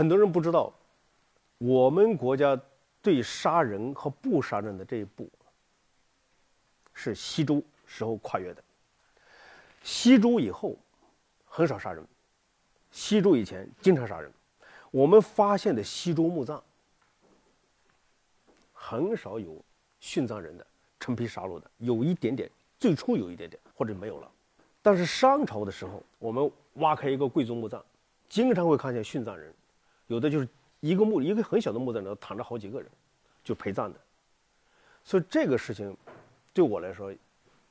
很多人不知道，我们国家对杀人和不杀人的这一步，是西周时候跨越的。西周以后很少杀人，西周以前经常杀人。我们发现的西周墓葬很少有殉葬人的、成批杀戮的，有一点点，最初有一点点，或者没有了。但是商朝的时候，我们挖开一个贵族墓葬，经常会看见殉葬人，有的就是一个墓，一个很小的墓在里头躺着好几个人，就陪葬的。所以这个事情对我来说，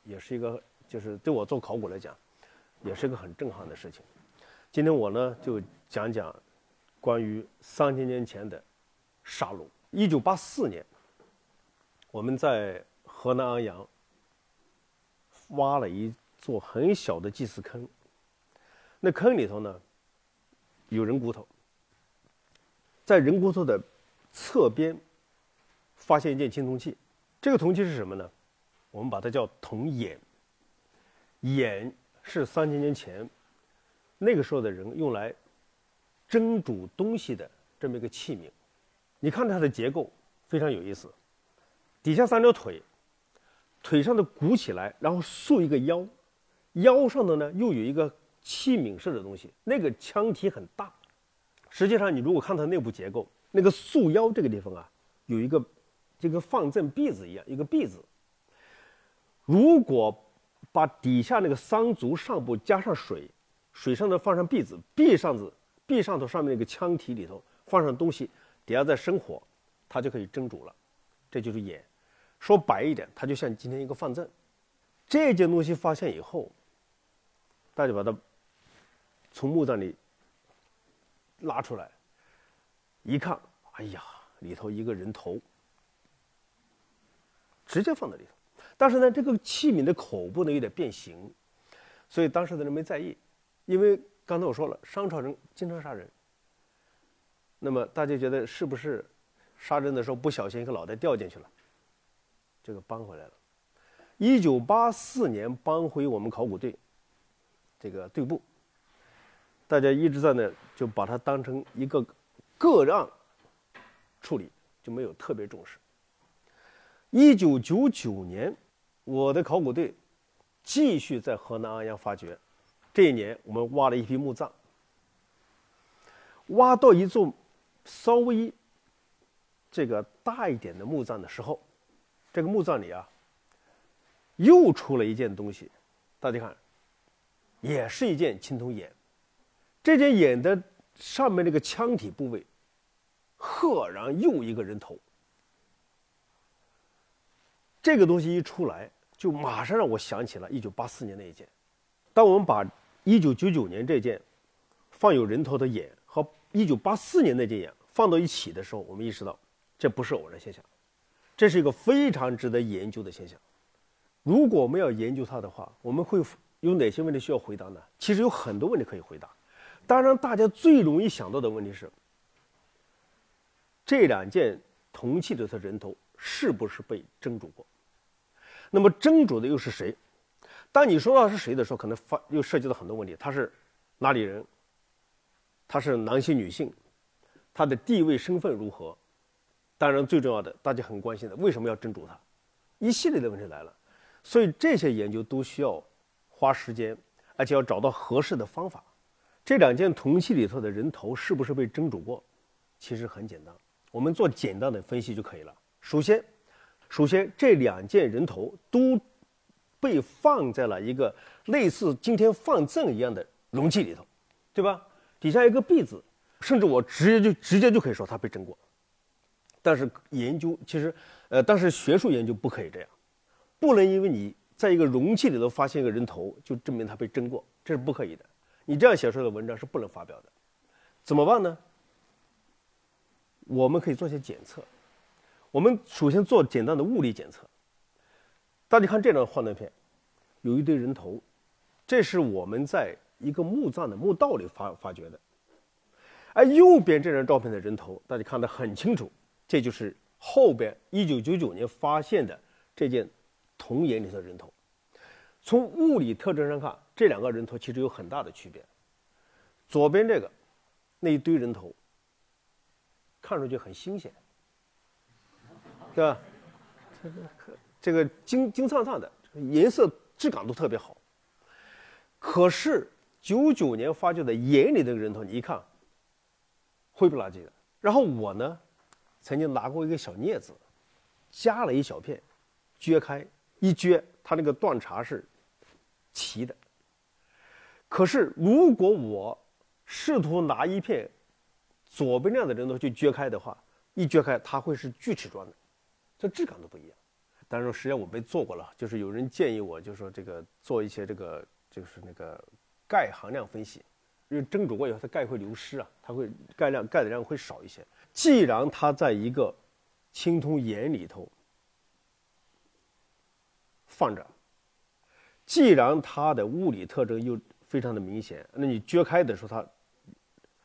也是一个。就是对我做考古来讲，也是一个很震撼的事情。今天我呢就讲讲关于三千年前的杀戮。一九八四年，我们在河南安阳挖了一座很小的祭祀坑，那坑里头呢有人骨头，在人骨头的侧边发现一件青铜器，这个铜器是什么呢？我们把它叫铜眼。眼是三千年前那个时候的人用来蒸煮东西的这么一个器皿。你看它的结构非常有意思，底下三条腿，腿上的鼓起来，然后竖一个腰，腰上的呢又有一个器皿式的东西，那个腔体很大。实际上，你如果看它内部结构，那个束腰这个地方啊，有一个这个放正篦子一样，一个篦子。如果把底下那个桑足上部加上水，水上头放上篦子，篦上子篦上头上面那个腔体里头放上东西，底下再生火，它就可以蒸煮了。这就是眼。说白一点，它就像今天一个放正。这件东西发现以后，大家把它从墓葬里拉出来，一看，哎呀，里头一个人头，直接放在里头。但是呢，这个器皿的口部呢有点变形，所以当时的人没在意，因为刚才我说了，商朝人经常杀人。那么大家觉得是不是杀人的时候不小心一个脑袋掉进去了？这个搬回来了。一九八四年搬回我们考古队这个队部，大家一直在那就把它当成一个个案处理，就没有特别重视。一九九九年。我的考古队继续在河南安阳发掘。这一年，我们挖了一批墓葬，挖到一座稍微这个大一点的墓葬的时候，这个墓葬里啊，又出了一件东西。大家看，也是一件青铜眼。这件眼的上面那个腔体部位，赫然又一个人头。这个东西一出来。就马上让我想起了1984年那一件。当我们把1999年这件放有人头的眼和1984年那件眼放到一起的时候，我们意识到这不是偶然现象，这是一个非常值得研究的现象。如果我们要研究它的话，我们会有哪些问题需要回答呢？其实有很多问题可以回答。当然，大家最容易想到的问题是：这两件铜器里的人头是不是被蒸煮过？那么蒸煮的又是谁？当你说到是谁的时候，可能发又涉及到很多问题。他是哪里人？他是男性女性？他的地位身份如何？当然，最重要的，大家很关心的，为什么要蒸煮它？一系列的问题来了。所以这些研究都需要花时间，而且要找到合适的方法。这两件铜器里头的人头是不是被蒸煮过？其实很简单，我们做简单的分析就可以了。首先。首先，这两件人头都被放在了一个类似今天放赠一样的容器里头，对吧？底下一个篦子，甚至我直接就直接就可以说它被蒸过。但是研究其实，呃，但是学术研究不可以这样，不能因为你在一个容器里头发现一个人头就证明它被蒸过，这是不可以的。你这样写出来的文章是不能发表的。怎么办呢？我们可以做些检测。我们首先做简单的物理检测。大家看这张幻灯片，有一堆人头，这是我们在一个墓葬的墓道里发发掘的。而右边这张照片的人头，大家看得很清楚，这就是后边1999年发现的这件铜眼里的人头。从物理特征上看，这两个人头其实有很大的区别。左边这个那一堆人头，看上去很新鲜，对吧？这个这个金金灿灿的，颜色质感都特别好。可是九九年发掘的眼里这个人头，你一看灰不拉几的。然后我呢，曾经拿过一个小镊子，夹了一小片，撅开一撅，它那个断茬是齐的。可是如果我试图拿一片左边那样的人头去撅开的话，一撅开它会是锯齿状的，这质感都不一样。但是实际上我没做过了，就是有人建议我，就说这个做一些这个就是那个钙含量分析，因为蒸煮过以后它钙会流失啊，它会钙量钙的量会少一些。既然它在一个青铜眼里头放着，既然它的物理特征又非常的明显，那你撅开的时候它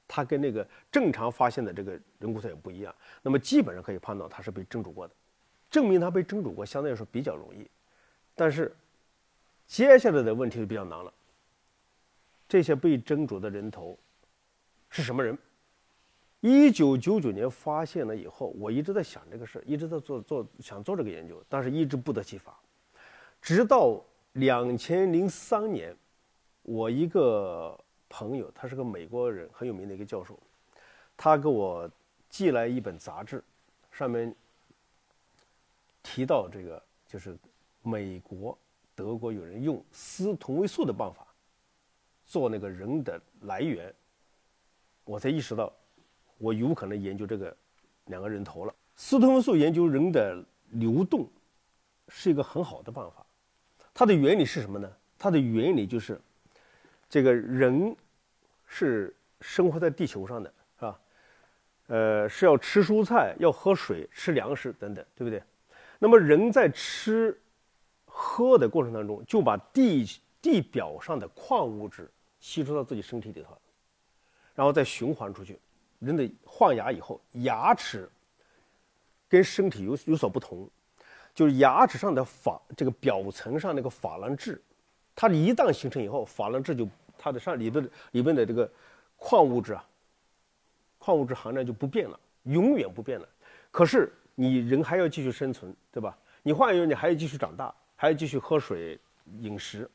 它跟那个正常发现的这个人骨头也不一样，那么基本上可以判断它是被蒸煮过的。证明它被蒸煮过，相对来说比较容易，但是接下来的问题就比较难了。这些被蒸煮的人头是什么人？一九九九年发现了以后，我一直在想这个事一直在做做想做这个研究，但是一直不得其法。直到两千零三年，我一个朋友，他是个美国人，很有名的一个教授，他给我寄来一本杂志，上面。提到这个，就是美国、德国有人用铯同位素的办法做那个人的来源，我才意识到我有可能研究这个两个人头了。铯同位素研究人的流动是一个很好的办法。它的原理是什么呢？它的原理就是这个人是生活在地球上的，是吧？呃，是要吃蔬菜、要喝水、吃粮食等等，对不对？那么人在吃、喝的过程当中，就把地地表上的矿物质吸收到自己身体里头，然后再循环出去。人的换牙以后，牙齿跟身体有有所不同，就是牙齿上的珐这个表层上那个珐琅质，它一旦形成以后，珐琅质就它的上里边里边的这个矿物质啊，矿物质含量就不变了，永远不变了。可是。你人还要继续生存，对吧？你换言之，你还要继续长大，还要继续喝水、饮食。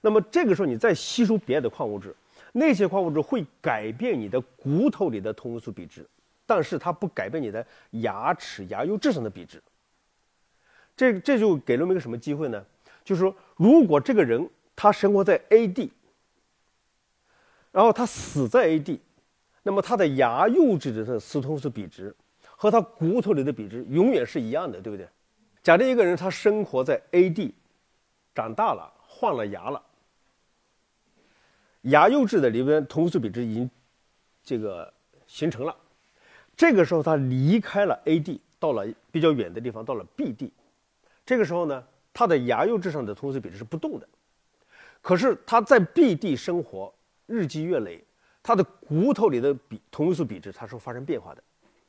那么这个时候，你再吸收别的矿物质，那些矿物质会改变你的骨头里的同位素比值，但是它不改变你的牙齿牙釉质上的比值。这这就给了我们一个什么机会呢？就是说，如果这个人他生活在 A 地，然后他死在 A 地，那么他的牙釉质的铯同位素比值。和他骨头里的比值永远是一样的，对不对？假定一个人他生活在 A 地，长大了换了牙了，牙釉质的里边同位素比值已经这个形成了，这个时候他离开了 A 地，到了比较远的地方，到了 B 地，这个时候呢，他的牙釉质上的同位素比值是不动的，可是他在 B 地生活日积月累，他的骨头里的比同位素比值它是发生变化的。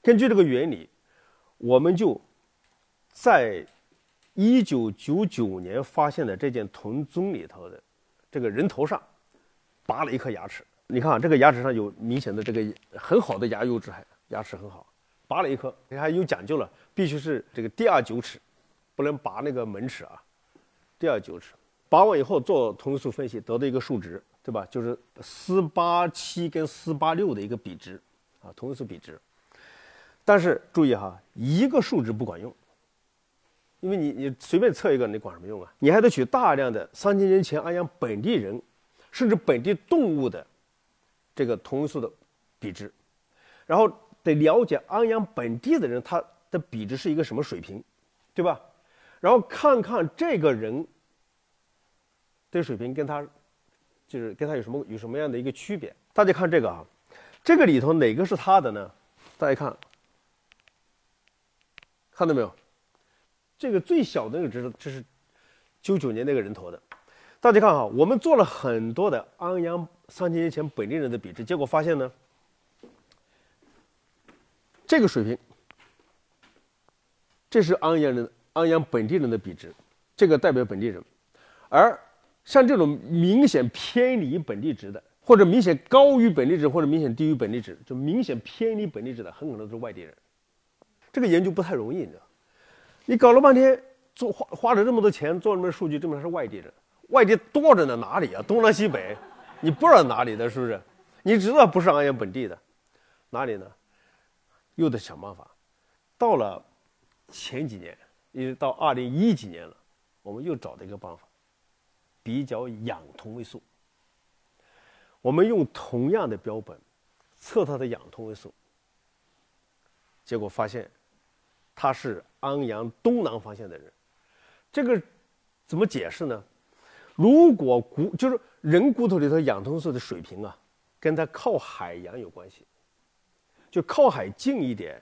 根据这个原理，我们就在一九九九年发现的这件铜钟里头的这个人头上拔了一颗牙齿。你看啊，这个牙齿上有明显的这个很好的牙釉质，还牙齿很好。拔了一颗，你看有讲究了，必须是这个第二九齿，不能拔那个门齿啊。第二九齿拔完以后做同位素分析，得到一个数值，对吧？就是四八七跟四八六的一个比值啊，同位素比值。但是注意哈，一个数值不管用，因为你你随便测一个，你管什么用啊？你还得取大量的三千年前安阳本地人，甚至本地动物的这个同位素的比值，然后得了解安阳本地的人他的比值是一个什么水平，对吧？然后看看这个人的水平跟他就是跟他有什么有什么样的一个区别？大家看这个啊，这个里头哪个是他的呢？大家看。看到没有？这个最小的那个值，这是九九年那个人头的。大家看哈，我们做了很多的安阳三千年前本地人的比值，结果发现呢，这个水平，这是安阳人、安阳本地人的比值，这个代表本地人。而像这种明显偏离本地值的，或者明显高于本地值，或者明显低于本地值，就明显偏离本地值的，很可能都是外地人。这个研究不太容易，你知道？你搞了半天，做花花了这么多钱做那么数据，证明他是外地人。外地多着呢，哪里啊？东南西北，你不知道哪里的，是不是？你知道不是安阳本地的，哪里呢？又得想办法。到了前几年，一直到二零一几年了，我们又找到一个办法，比较氧同位素。我们用同样的标本测它的氧同位素，结果发现他是安阳东南方向的人。这个怎么解释呢？如果骨就是人骨头里头氧同位素的水平啊，跟它靠海洋有关系，就靠海近一点，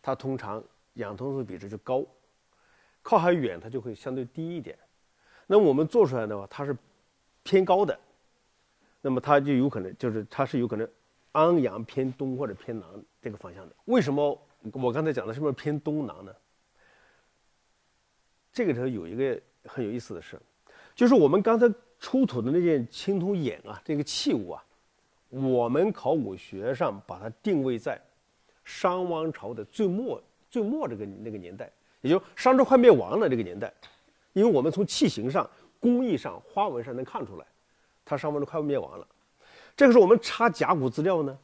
它通常氧同位素比值就高；靠海远，它就会相对低一点。那我们做出来的话，它是偏高的。那么它就有可能，就是它是有可能安阳偏东或者偏南这个方向的。为什么我刚才讲的是不是偏东南呢？这个时候有一个很有意思的事，就是我们刚才出土的那件青铜眼啊，这个器物啊，我们考古学上把它定位在商王朝的最末最末这个那个年代，也就商周快灭亡了这个年代，因为我们从器形上、工艺上、花纹上能看出来。它商王朝快要灭亡了，这个时候我们查甲骨资料呢。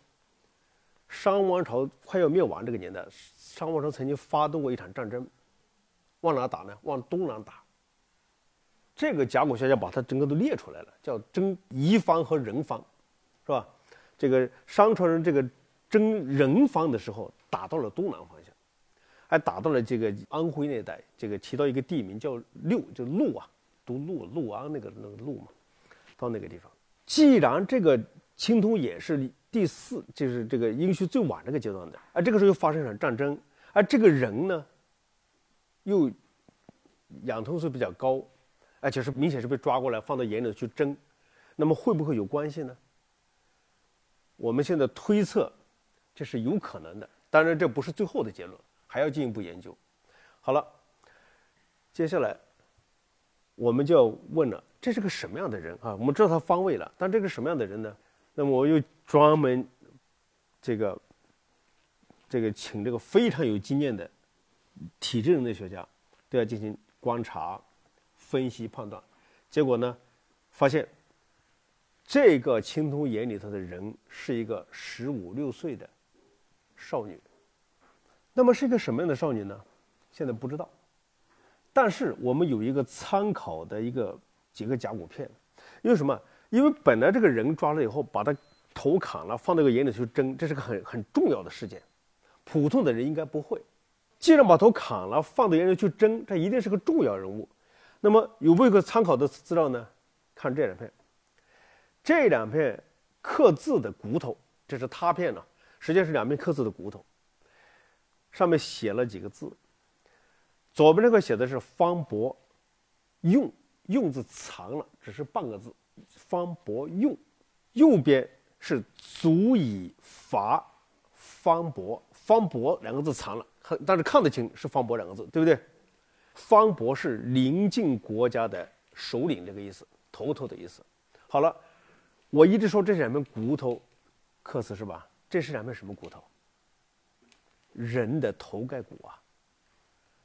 商王朝快要灭亡这个年代，商王朝曾经发动过一场战争，往哪打呢？往东南打。这个甲骨学家把它整个都列出来了，叫征夷方和人方，是吧？这个商朝人这个征人方的时候，打到了东南方向，还打到了这个安徽那带，这个提到一个地名叫六，就陆啊，读陆陆安那个那个陆嘛。到那个地方，既然这个青铜也是第四，就是这个殷墟最晚这个阶段的，而这个时候又发生一场战争，而这个人呢，又氧同位素比较高，而且是明显是被抓过来放到眼里去蒸，那么会不会有关系呢？我们现在推测，这是有可能的，当然这不是最后的结论，还要进一步研究。好了，接下来我们就要问了。这是个什么样的人啊？我们知道他方位了，但这个什么样的人呢？那么我又专门这个这个请这个非常有经验的体质人类学家对他进行观察、分析、判断。结果呢，发现这个青铜眼里头的人是一个十五六岁的少女。那么是一个什么样的少女呢？现在不知道。但是我们有一个参考的一个。几个甲骨片，因为什么？因为本来这个人抓了以后，把他头砍了，放到个眼里去蒸，这是个很很重要的事件。普通的人应该不会。既然把头砍了，放到眼里去蒸，这一定是个重要人物。那么有没有个参考的资料呢？看这两片，这两片刻字的骨头，这是拓片呢，实际上是两片刻字的骨头，上面写了几个字。左边这块写的是方伯用。用字藏了，只是半个字，方伯用。右边是足以伐方伯，方伯两个字藏了，看但是看得清是方伯两个字，对不对？方伯是邻近国家的首领，这个意思，头头的意思。好了，我一直说这是两片骨头刻字是吧？这是两片什么骨头？人的头盖骨啊，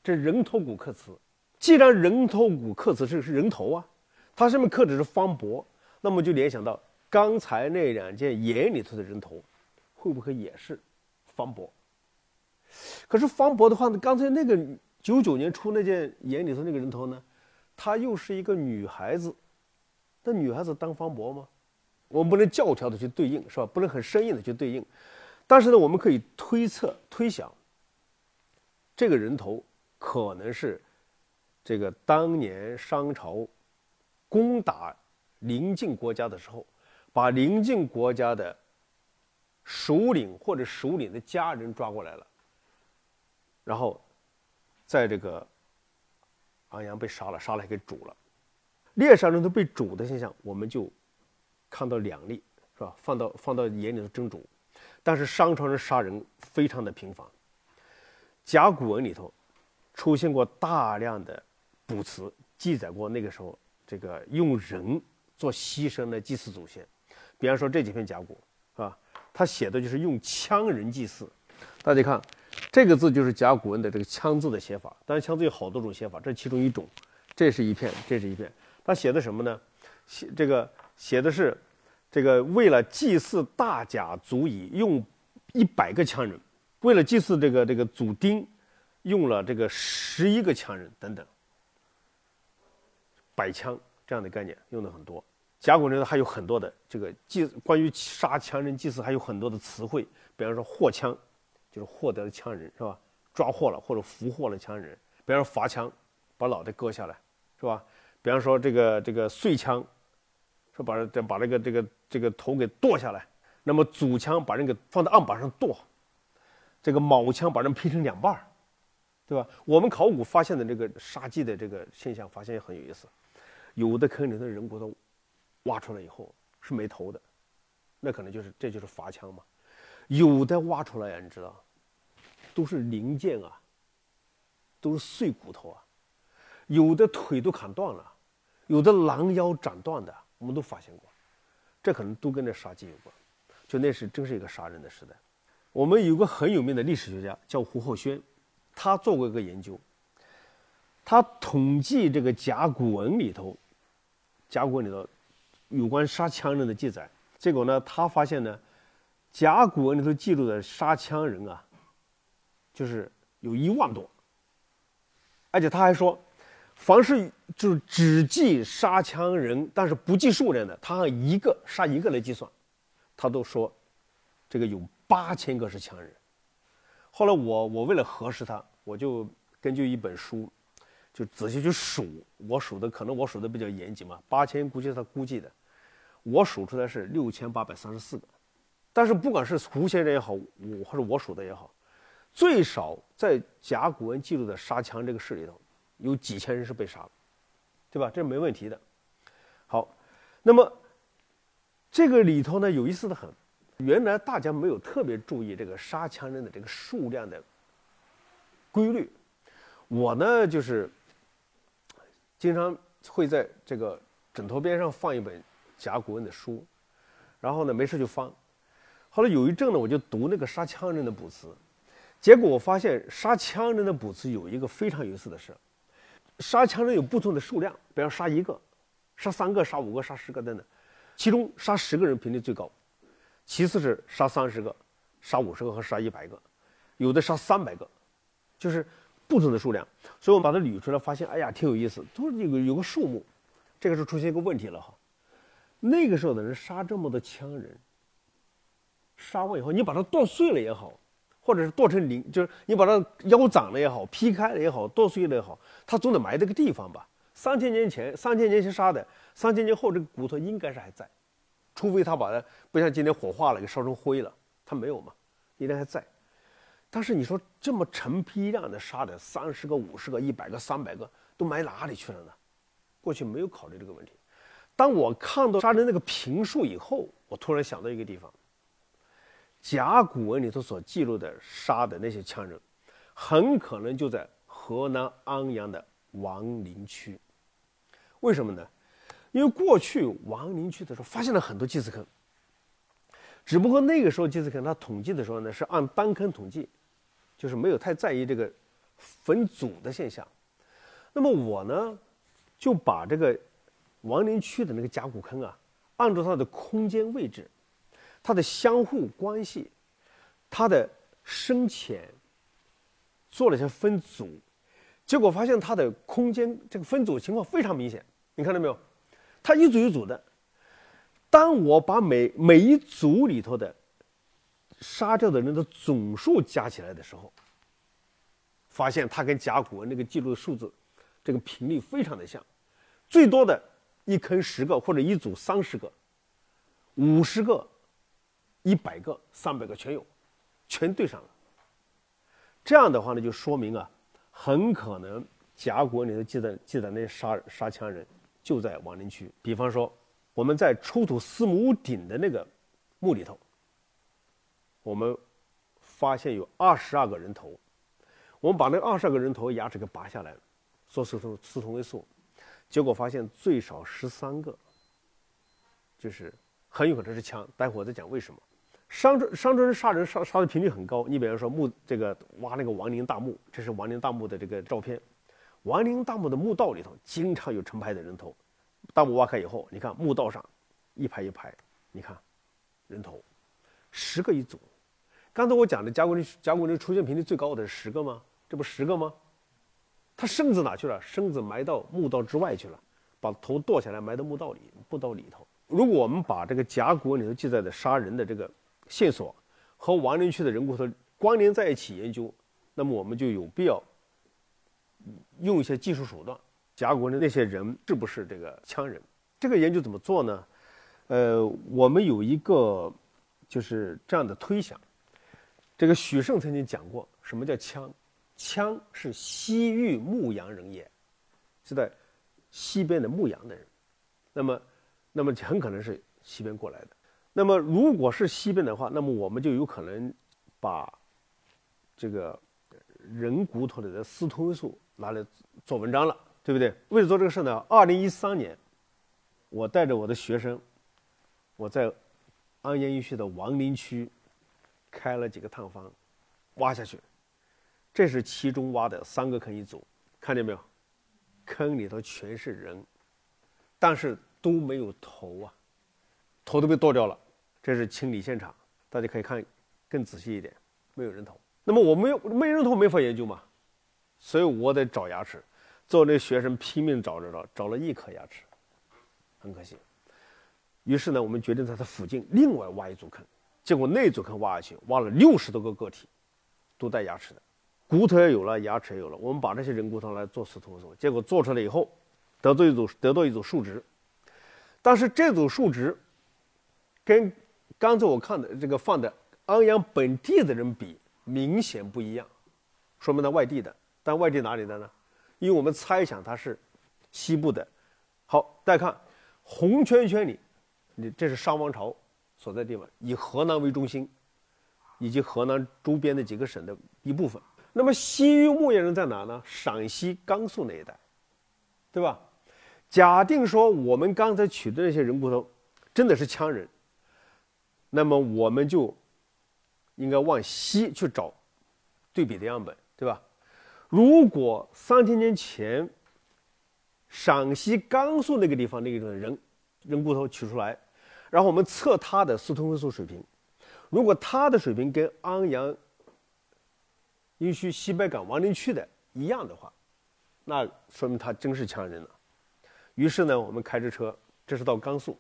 这人头骨刻字。既然人头骨刻字是是人头啊，它上面刻的是方伯，那么就联想到刚才那两件眼里头的人头，会不会也是方伯？可是方伯的话呢，刚才那个九九年出那件眼里头那个人头呢，她又是一个女孩子，那女孩子当方伯吗？我们不能教条的去对应，是吧？不能很生硬的去对应，但是呢，我们可以推测推想，这个人头可能是。这个当年商朝攻打邻近国家的时候，把邻近国家的首领或者首领的家人抓过来了，然后在这个安阳被杀了，杀了给煮了。猎杀人头被煮的现象，我们就看到两例，是吧？放到放到眼里头蒸煮，但是商朝人杀人非常的频繁，甲骨文里头出现过大量的。卜辞记载过那个时候，这个用人做牺牲来祭祀祖先，比方说这几片甲骨，啊？他写的就是用羌人祭祀。大家看，这个字就是甲骨文的这个羌字的写法。当然，羌字有好多种写法，这其中一种。这是一片，这是一片。他写的什么呢？写这个写的是，这个为了祭祀大甲足矣，用一百个羌人；为了祭祀这个这个祖丁，用了这个十一个羌人等等。百羌这样的概念用的很多。甲骨文还有很多的这个祭关于杀羌人祭祀还有很多的词汇，比方说获羌，就是获得的羌人是吧？抓获了或者俘获了羌人。比方说伐羌，把脑袋割下来。是吧？比方说这个这个碎枪，说把这把这个这个这个头给剁下来，那么主枪把人给放在案板上剁，这个卯枪把人劈成两半儿，对吧？我们考古发现的这个杀鸡的这个现象，发现也很有意思。有的坑里的人骨头挖出来以后是没头的，那可能就是这就是伐枪嘛。有的挖出来呀，你知道，都是零件啊，都是碎骨头啊。有的腿都砍断了，有的狼腰斩断的，我们都发现过，这可能都跟这杀鸡有关。就那是真是一个杀人的时代。我们有个很有名的历史学家叫胡厚轩，他做过一个研究，他统计这个甲骨文里头，甲骨文里头有关杀羌人的记载，结果呢，他发现呢，甲骨文里头记录的杀羌人啊，就是有一万多，而且他还说。凡是就是只记杀羌人，但是不计数量的，他按一个杀一个来计算，他都说这个有八千个是羌人。后来我我为了核实他，我就根据一本书，就仔细去数，我数的可能我数的比较严谨嘛，八千估计是他估计的，我数出来是六千八百三十四个。但是不管是胡先生也好，我或者我数的也好，最少在甲骨文记录的杀羌这个事里头。有几千人是被杀了，对吧？这没问题的。好，那么这个里头呢，有意思的很。原来大家没有特别注意这个杀羌人的这个数量的规律。我呢，就是经常会在这个枕头边上放一本甲骨文的书，然后呢，没事就翻。后来有一阵呢，我就读那个杀羌人的卜辞，结果我发现杀羌人的卜辞有一个非常有意思的事。杀羌人有不同的数量，比方杀一个、杀三个、杀五个、杀十个等等，其中杀十个人频率最高，其次是杀三十个、杀五十个和杀一百个，有的杀三百个，就是不同的数量。所以我们把它捋出来，发现哎呀，挺有意思，都是有个有个数目。这个时候出现一个问题了哈，那个时候的人杀这么多羌人，杀完以后你把它剁碎了也好。或者是剁成零，就是你把它腰斩了也好，劈开了也好，剁碎了也好，它总得埋这个地方吧？三千年前，三千年前杀的，三千年后这个骨头应该是还在，除非他把它不像今天火化了给烧成灰了，他没有嘛，应该还在。但是你说这么成批量的杀的三十个、五十个、一百个、三百个都埋哪里去了呢？过去没有考虑这个问题。当我看到杀的那个评述以后，我突然想到一个地方。甲骨文里头所记录的杀的那些羌人，很可能就在河南安阳的王陵区。为什么呢？因为过去王陵区的时候发现了很多祭祀坑，只不过那个时候祭祀坑他统计的时候呢是按单坑统计，就是没有太在意这个坟组的现象。那么我呢就把这个王陵区的那个甲骨坑啊，按照它的空间位置。它的相互关系，它的深浅，做了一些分组，结果发现它的空间这个分组情况非常明显。你看到没有？它一组一组的。当我把每每一组里头的杀掉的人的总数加起来的时候，发现它跟甲骨文那个记录的数字，这个频率非常的像。最多的一坑十个，或者一组三十个，五十个。一百个、三百个全有，全对上了。这样的话呢，就说明啊，很可能甲骨文里头记载记载那些杀杀羌人就在王陵区。比方说，我们在出土司母鼎的那个墓里头，我们发现有二十二个人头。我们把那二十二个人头牙齿给拔下来，做四同四同位素，结果发现最少十三个，就是很有可能是枪。待会儿我再讲为什么。商周商周人杀人杀杀的频率很高。你比方说墓这个挖那个亡灵大墓，这是亡灵大墓的这个照片。亡灵大墓的墓道里头经常有成排的人头。大墓挖开以后，你看墓道上一排一排，你看人头，十个一组。刚才我讲的甲骨文甲骨文出现频率最高的是十个吗？这不十个吗？他身子哪去了？身子埋到墓道之外去了，把头剁下来埋到墓道里，墓道里头。如果我们把这个甲骨文里头记载的杀人的这个线索和亡灵区的人骨头关联在一起研究，那么我们就有必要用一些技术手段，甲骨文的那些人是不是这个羌人？这个研究怎么做呢？呃，我们有一个就是这样的推想，这个许慎曾经讲过，什么叫羌？羌是西域牧羊人也，是在西边的牧羊的人。那么，那么很可能是西边过来的。那么，如果是西边的话，那么我们就有可能把这个人骨头里的四同位素拿来做文章了，对不对？为了做这个事呢，二零一三年，我带着我的学生，我在安阳医区的王陵区开了几个探方，挖下去。这是其中挖的三个坑一组，看见没有？坑里头全是人，但是都没有头啊，头都被剁掉了。这是清理现场，大家可以看更仔细一点，没有人头。那么我没有没人头没法研究嘛，所以我得找牙齿。最后那学生拼命找着找，找了一颗牙齿，很可惜。于是呢，我们决定在它附近另外挖一组坑，结果那组坑挖下去，挖了六十多个个体，都带牙齿的。骨头也有了，牙齿也有了。我们把这些人骨头来做四同位素，结果做出来以后，得到一组得到一组数值，但是这组数值跟刚才我看的这个放的安阳本地的人比明显不一样，说明他外地的。但外地哪里的呢？因为我们猜想他是西部的。好，大家看红圈圈里，你这是商王朝所在地方，以河南为中心，以及河南周边的几个省的一部分。那么西域牧羊人在哪呢？陕西、甘肃那一带，对吧？假定说我们刚才取的那些人骨头真的是羌人，那么我们就应该往西去找对比的样本，对吧？如果三千年前陕西、甘肃那个地方那个人人骨头取出来，然后我们测他的四同位素水平，如果他的水平跟安阳。殷墟西北港王陵区的一样的话，那说明他真是强人了。于是呢，我们开着车，这是到甘肃。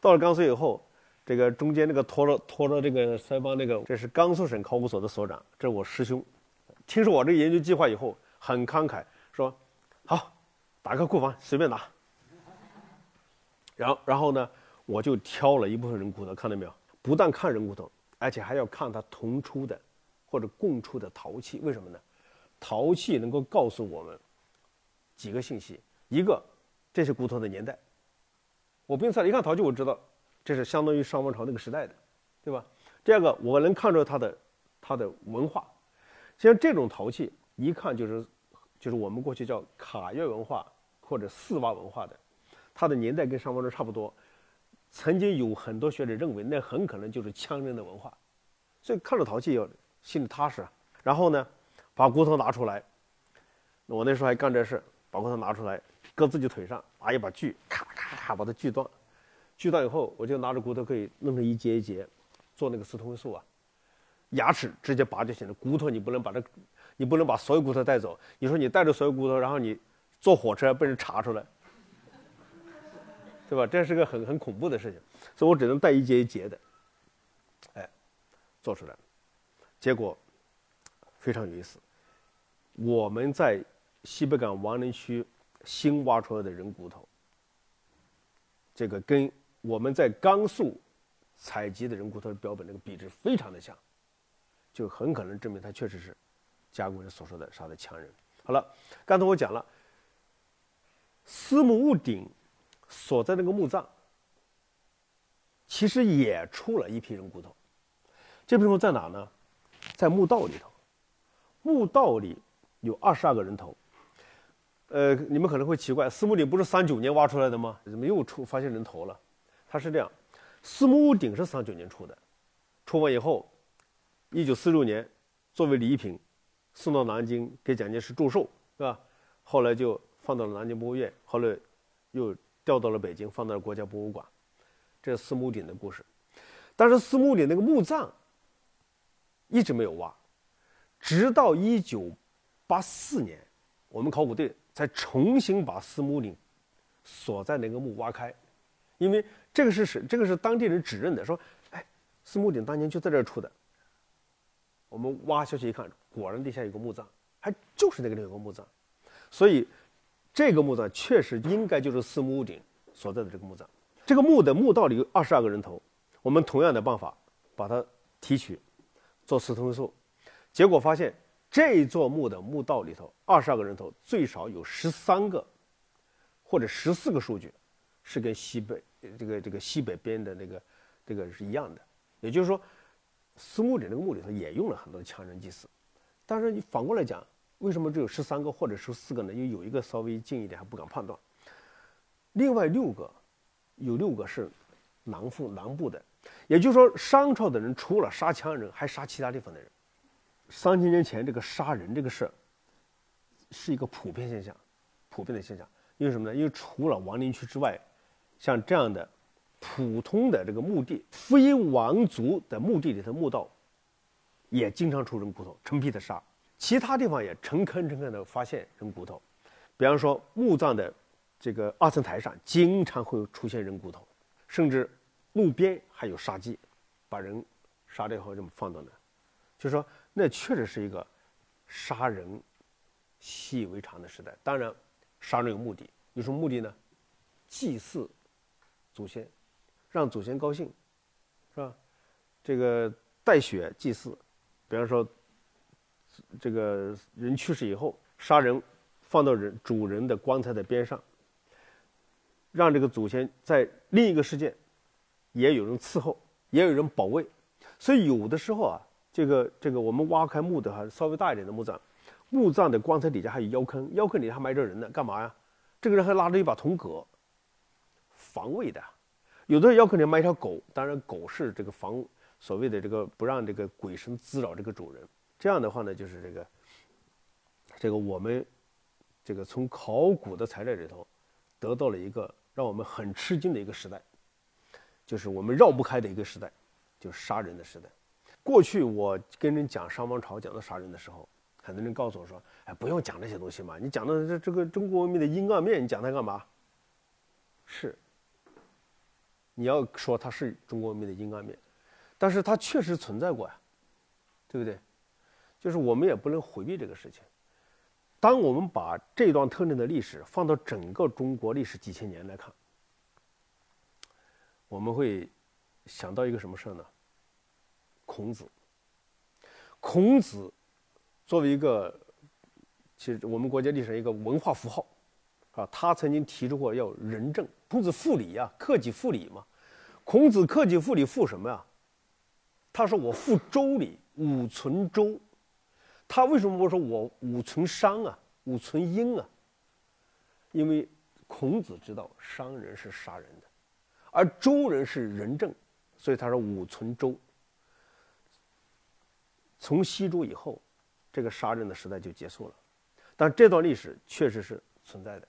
到了甘肃以后，这个中间那个拖着拖着这个腮帮那个，这是甘肃省考古所的所长，这是我师兄。听说我这个研究计划以后，很慷慨，说：“好，打开库房随便拿。”然后，然后呢，我就挑了一部分人骨头，看到没有？不但看人骨头，而且还要看它同出的。或者供出的陶器，为什么呢？陶器能够告诉我们几个信息：一个，这是骨头的年代，我不用猜，一看陶器我知道，这是相当于商王朝那个时代的，对吧？第二个，我能看出它的它的文化，像这种陶器，一看就是就是我们过去叫卡约文化或者四洼文化的，它的年代跟商王朝差不多。曾经有很多学者认为，那很可能就是羌人的文化，所以看着陶器要。心里踏实，然后呢，把骨头拿出来。我那时候还干这事，把骨头拿出来，搁自己腿上，拿一把锯，咔咔咔把它锯断。锯断以后，我就拿着骨头可以弄成一节一节，做那个四通位素啊。牙齿直接拔就行了，骨头你不能把这，你不能把所有骨头带走。你说你带着所有骨头，然后你坐火车被人查出来，对吧？这是个很很恐怖的事情，所以我只能带一节一节的，哎，做出来。结果非常有意思，我们在西北港王陵区新挖出来的人骨头，这个跟我们在甘肃采集的人骨头的标本那个比值非常的像，就很可能证明他确实是甲骨文所说的杀的强人。好了，刚才我讲了，司母戊鼎所在那个墓葬，其实也出了一批人骨头，这批人骨头在哪呢？在墓道里头，墓道里有二十二个人头。呃，你们可能会奇怪，司墓鼎不是三九年挖出来的吗？怎么又出发现人头了？它是这样，四母戊鼎是三九年出的，出完以后，一九四六年作为礼品送到南京给蒋介石祝寿，是吧？后来就放到了南京博物院，后来又调到了北京，放到了国家博物馆。这是四母鼎的故事。但是四母鼎那个墓葬一直没有挖，直到一九八四年，我们考古队才重新把四母鼎所在那个墓挖开，因为这个是是这个是当地人指认的，说，哎，司母鼎当年就在这儿出的。我们挖下去一看，果然地下有个墓葬，还就是那个地方有个墓葬，所以这个墓葬确实应该就是司母鼎所在的这个墓葬。这个墓的墓道里有二十二个人头。我们同样的办法把它提取，做四同位素，结果发现这座墓的墓道里头二十二个人头最少有十三个或者十四个数据是跟西北这个这个西北边的那个这个是一样的，也就是说，苏墓里那个墓里头也用了很多羌人祭祀，但是你反过来讲，为什么只有十三个或者十四个呢？因为有一个稍微近一点还不敢判断，另外六个有六个是南附南部的。也就是说，商朝的人除了杀羌人，还杀其他地方的人。三千年前，这个杀人这个事是一个普遍现象，普遍的现象。因为什么呢？因为除了王陵区之外，像这样的普通的这个墓地，非王族的墓地里的墓道，也经常出人骨头，成批的杀。其他地方也成坑成坑的发现人骨头，比方说墓葬的这个二层台上，经常会出现人骨头，甚至。路边还有杀鸡，把人杀掉以后这么放到那，就说那确实是一个杀人习以为常的时代。当然，杀人有目的，有什么目的呢？祭祀祖先，让祖先高兴，是吧？这个带血祭祀，比方说这个人去世以后，杀人放到人主人的棺材的边上，让这个祖先在另一个世界。也有人伺候，也有人保卫，所以有的时候啊，这个这个我们挖开墓的哈，稍微大一点的墓葬，墓葬的棺材底下还有腰坑，腰坑里还埋着人呢，干嘛呀？这个人还拉着一把铜戈，防卫的。有的要可能买一条狗，当然狗是这个防所谓的这个不让这个鬼神滋扰这个主人。这样的话呢，就是这个这个我们这个从考古的材料里头得到了一个让我们很吃惊的一个时代。就是我们绕不开的一个时代，就是杀人的时代。过去我跟人讲商王朝，讲到杀人的时候，很多人告诉我说：“哎，不用讲这些东西嘛，你讲的这这个中国文明的阴暗面，你讲它干嘛？”是，你要说它是中国文明的阴暗面，但是它确实存在过呀，对不对？就是我们也不能回避这个事情。当我们把这段特征的历史放到整个中国历史几千年来看。我们会想到一个什么事呢？孔子。孔子作为一个，其实我们国家历史上一个文化符号，啊，他曾经提出过要仁政。孔子复礼呀，克己复礼嘛。孔子克己复礼复什么呀？他说我复周礼，吾存周。他为什么不说我吾存商啊，吾存殷啊？因为孔子知道商人是杀人的。而周人是仁政，所以他说五存周。从西周以后，这个杀人的时代就结束了，但这段历史确实是存在的。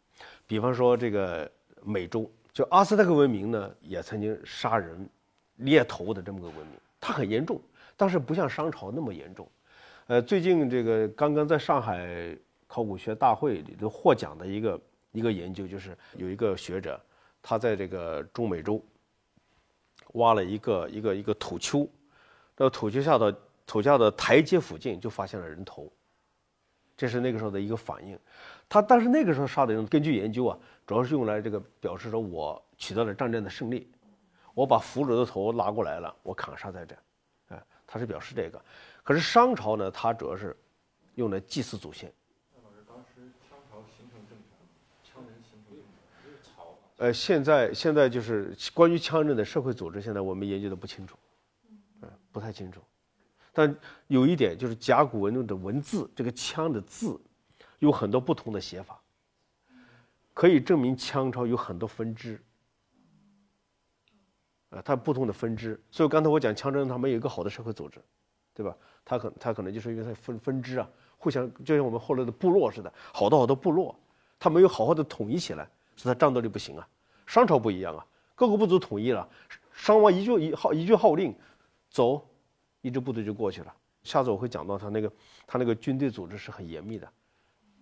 比方说这个美洲，就阿斯特克文明呢，也曾经杀人、猎头的这么个文明，它很严重，但是不像商朝那么严重。呃，最近这个刚刚在上海考古学大会里头获奖的一个一个研究，就是有一个学者，他在这个中美洲挖了一个一个一个土丘。到土丘下的土下的台阶附近就发现了人头，这是那个时候的一个反应。他但是那个时候杀的人，根据研究啊，主要是用来这个表示说我取得了战争的胜利，我把俘虏的头拿过来了，我砍杀在这，哎，他是表示这个。可是商朝呢，他主要是用来祭祀祖先。那老师，当时羌朝形成政权吗？羌人形成政权，就是曹。呃，现在现在就是关于羌人的社会组织，现在我们研究的不清楚，嗯，不太清楚。但有一点就是甲骨文中的文字，这个“羌”的字有很多不同的写法，可以证明羌朝有很多分支。啊，它不同的分支，所以刚才我讲羌人他们有一个好的社会组织，对吧？他可他可能就是因为他分分支啊，互相就像我们后来的部落似的，好多好多部落，他没有好好的统一起来，所以他战斗力不行啊。商朝不一样啊，各个部族统一了，商王一句一号一句号令，走，一支部队就过去了。下次我会讲到他那个他那个军队组织是很严密的，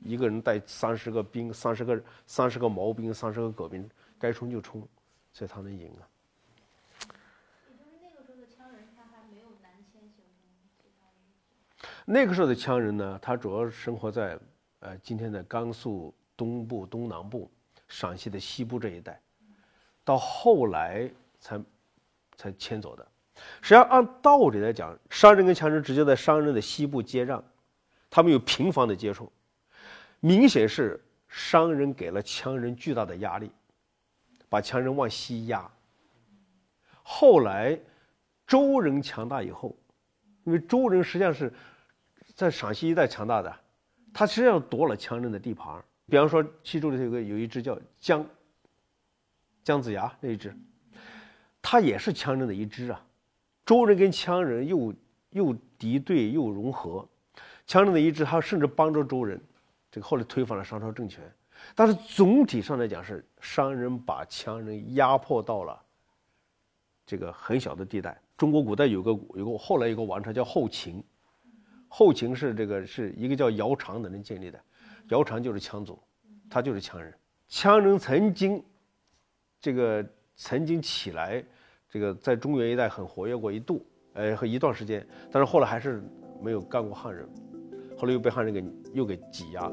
一个人带三十个兵，三十个三十个毛兵，三十个戈兵，该冲就冲，所以他能赢啊。那个时候的羌人呢，他主要生活在呃今天的甘肃东部、东南部、陕西的西部这一带，到后来才才迁走的。实际上，按道理来讲，商人跟羌人直接在商人的西部接壤，他们有频繁的接触，明显是商人给了羌人巨大的压力，把羌人往西压。后来周人强大以后，因为周人实际上是。在陕西一带强大的，他实际上夺了羌人的地盘。比方说，西周里头有个有一只叫姜姜子牙那一只，他也是羌人的一支啊。周人跟羌人又又敌对又融合，羌人的一支他甚至帮助周人，这个后来推翻了商朝政权。但是总体上来讲，是商人把羌人压迫到了这个很小的地带。中国古代有个有个后来有个王朝叫后秦。后秦是这个是一个叫姚苌的人建立的，姚苌就是羌族，他就是羌人。羌人曾经，这个曾经起来，这个在中原一带很活跃过一度，呃，和一段时间，但是后来还是没有干过汉人，后来又被汉人给又给挤压。